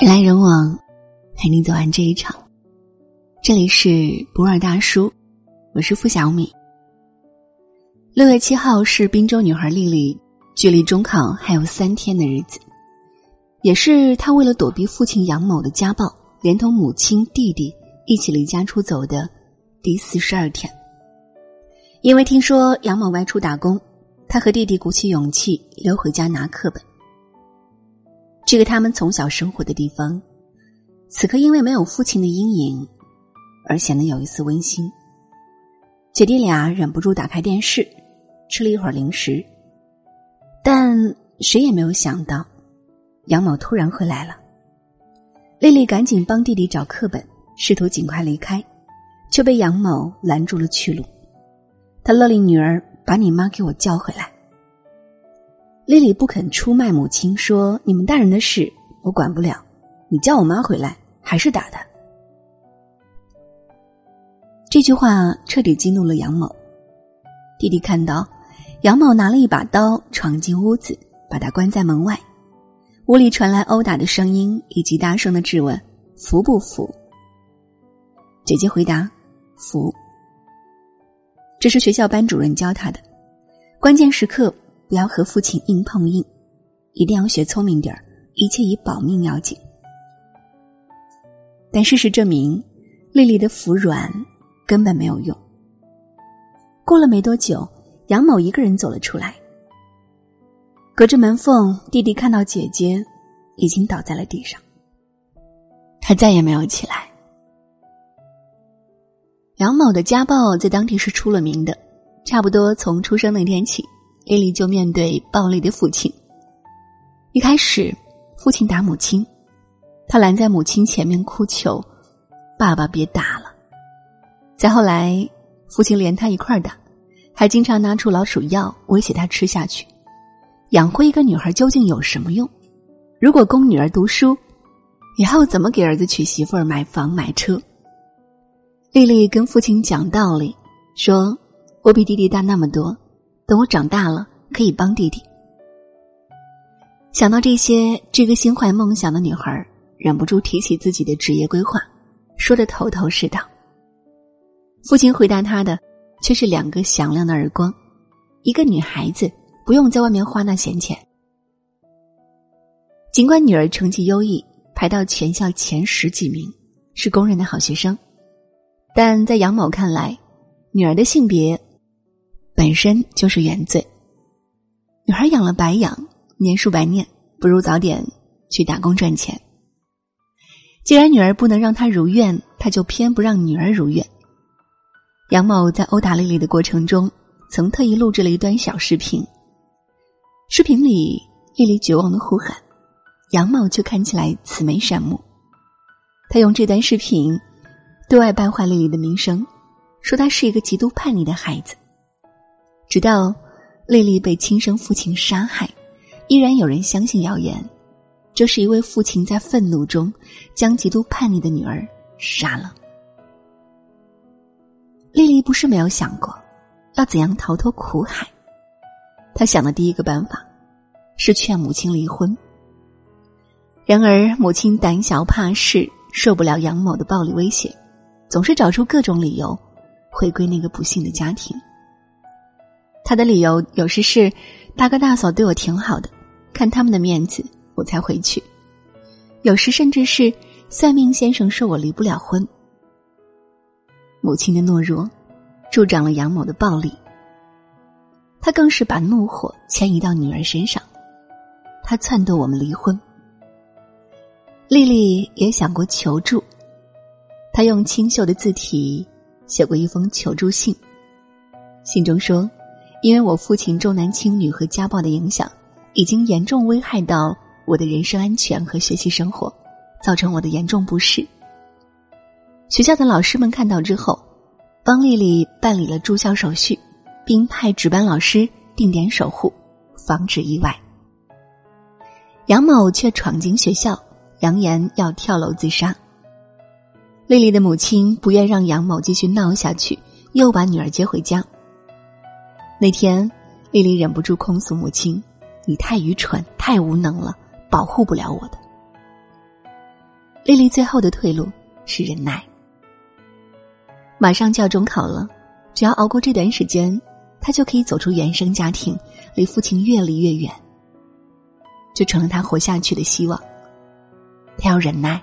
人来人往，陪你走完这一场。这里是博尔大叔，我是付小米。六月七号是滨州女孩丽丽距离中考还有三天的日子，也是她为了躲避父亲杨某的家暴，连同母亲、弟弟一起离家出走的第四十二天。因为听说杨某外出打工，她和弟弟鼓起勇气溜回家拿课本。这个他们从小生活的地方，此刻因为没有父亲的阴影，而显得有一丝温馨。姐弟俩忍不住打开电视，吃了一会儿零食，但谁也没有想到，杨某突然回来了。丽丽赶紧帮弟弟找课本，试图尽快离开，却被杨某拦住了去路。他勒令女儿把你妈给我叫回来。丽丽不肯出卖母亲，说：“你们大人的事我管不了，你叫我妈回来还是打她。”这句话彻底激怒了杨某。弟弟看到杨某拿了一把刀闯进屋子，把他关在门外。屋里传来殴打的声音以及大声的质问：“服不服？”姐姐回答：“服。”这是学校班主任教他的，关键时刻。不要和父亲硬碰硬，一定要学聪明点儿，一切以保命要紧。但事实证明，丽丽的服软根本没有用。过了没多久，杨某一个人走了出来，隔着门缝，弟弟看到姐姐已经倒在了地上，他再也没有起来。杨某的家暴在当地是出了名的，差不多从出生那天起。丽丽就面对暴力的父亲。一开始，父亲打母亲，他拦在母亲前面哭求：“爸爸别打了。”再后来，父亲连他一块儿打，还经常拿出老鼠药威胁他吃下去。养活一个女孩究竟有什么用？如果供女儿读书，以后怎么给儿子娶媳妇儿、买房、买车？丽丽跟父亲讲道理，说：“我比弟弟大那么多。”等我长大了，可以帮弟弟。想到这些，这个心怀梦想的女孩忍不住提起自己的职业规划，说的头头是道。父亲回答她的，却是两个响亮的耳光。一个女孩子不用在外面花那闲钱。尽管女儿成绩优异，排到全校前十几名，是公认的好学生，但在杨某看来，女儿的性别。本身就是原罪。女孩养了白养，念书白念，不如早点去打工赚钱。既然女儿不能让他如愿，他就偏不让女儿如愿。杨某在殴打丽丽的过程中，曾特意录制了一段小视频。视频里，丽丽绝望的呼喊，杨某却看起来慈眉善目。他用这段视频对外败坏丽丽的名声，说她是一个极度叛逆的孩子。直到丽丽被亲生父亲杀害，依然有人相信谣言，这是一位父亲在愤怒中将极度叛逆的女儿杀了。丽丽不是没有想过要怎样逃脱苦海，她想的第一个办法是劝母亲离婚。然而母亲胆小怕事，受不了杨某的暴力威胁，总是找出各种理由回归那个不幸的家庭。他的理由有时是大哥大嫂对我挺好的，看他们的面子我才回去；有时甚至是算命先生说我离不了婚。母亲的懦弱助长了杨某的暴力，他更是把怒火迁移到女儿身上，他撺掇我们离婚。丽丽也想过求助，她用清秀的字体写过一封求助信，信中说。因为我父亲重男轻女和家暴的影响，已经严重危害到我的人身安全和学习生活，造成我的严重不适。学校的老师们看到之后，帮丽丽办理了住校手续，并派值班老师定点守护，防止意外。杨某却闯进学校，扬言要跳楼自杀。丽丽的母亲不愿让杨某继续闹下去，又把女儿接回家。那天，丽丽忍不住控诉母亲：“你太愚蠢，太无能了，保护不了我的。”丽丽最后的退路是忍耐。马上就要中考了，只要熬过这段时间，她就可以走出原生家庭，离父亲越离越远，就成了她活下去的希望。她要忍耐，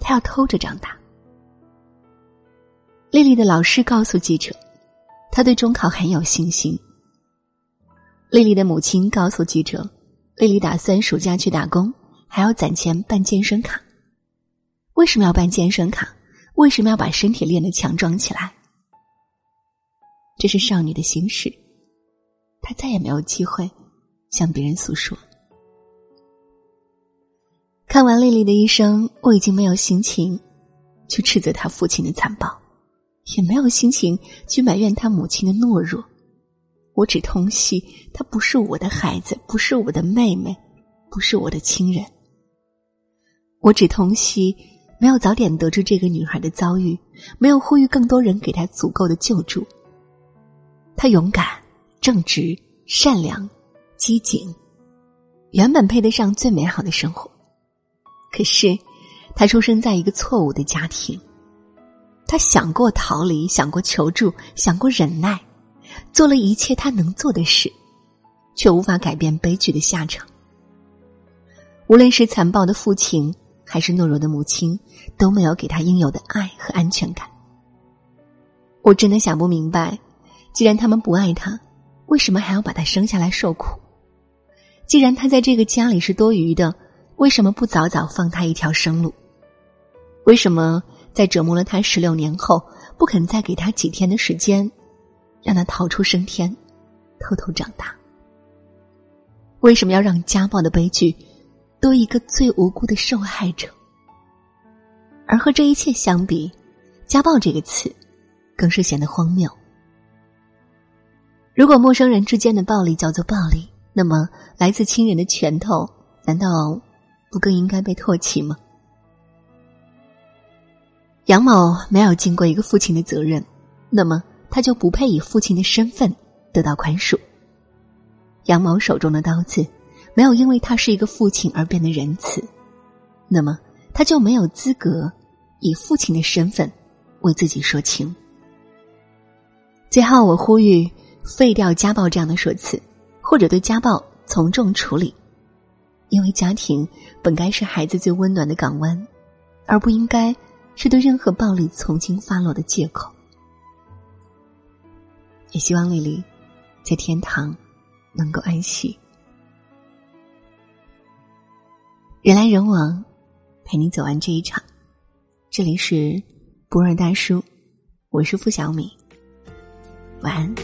她要偷着长大。丽丽的老师告诉记者，她对中考很有信心。丽丽的母亲告诉记者，丽丽打算暑假去打工，还要攒钱办健身卡。为什么要办健身卡？为什么要把身体练得强壮起来？这是少女的心事，她再也没有机会向别人诉说。看完丽丽的一生，我已经没有心情去斥责她父亲的残暴，也没有心情去埋怨她母亲的懦弱。我只痛惜她不是我的孩子，不是我的妹妹，不是我的亲人。我只痛惜。没有早点得知这个女孩的遭遇，没有呼吁更多人给她足够的救助。她勇敢、正直、善良、机警，原本配得上最美好的生活。可是，她出生在一个错误的家庭。她想过逃离，想过求助，想过忍耐，做了一切他能做的事，却无法改变悲剧的下场。无论是残暴的父亲。还是懦弱的母亲都没有给他应有的爱和安全感。我真的想不明白，既然他们不爱他，为什么还要把他生下来受苦？既然他在这个家里是多余的，为什么不早早放他一条生路？为什么在折磨了他十六年后，不肯再给他几天的时间，让他逃出升天，偷偷长大？为什么要让家暴的悲剧？多一个最无辜的受害者，而和这一切相比，“家暴”这个词，更是显得荒谬。如果陌生人之间的暴力叫做暴力，那么来自亲人的拳头，难道不更应该被唾弃吗？杨某没有尽过一个父亲的责任，那么他就不配以父亲的身份得到宽恕。杨某手中的刀子。没有因为他是一个父亲而变得仁慈，那么他就没有资格以父亲的身份为自己说情。最后，我呼吁废掉“家暴”这样的说辞，或者对家暴从重处理，因为家庭本该是孩子最温暖的港湾，而不应该是对任何暴力从轻发落的借口。也希望丽丽在天堂能够安息。人来人往，陪你走完这一场。这里是博尔大叔，我是付小米，晚安。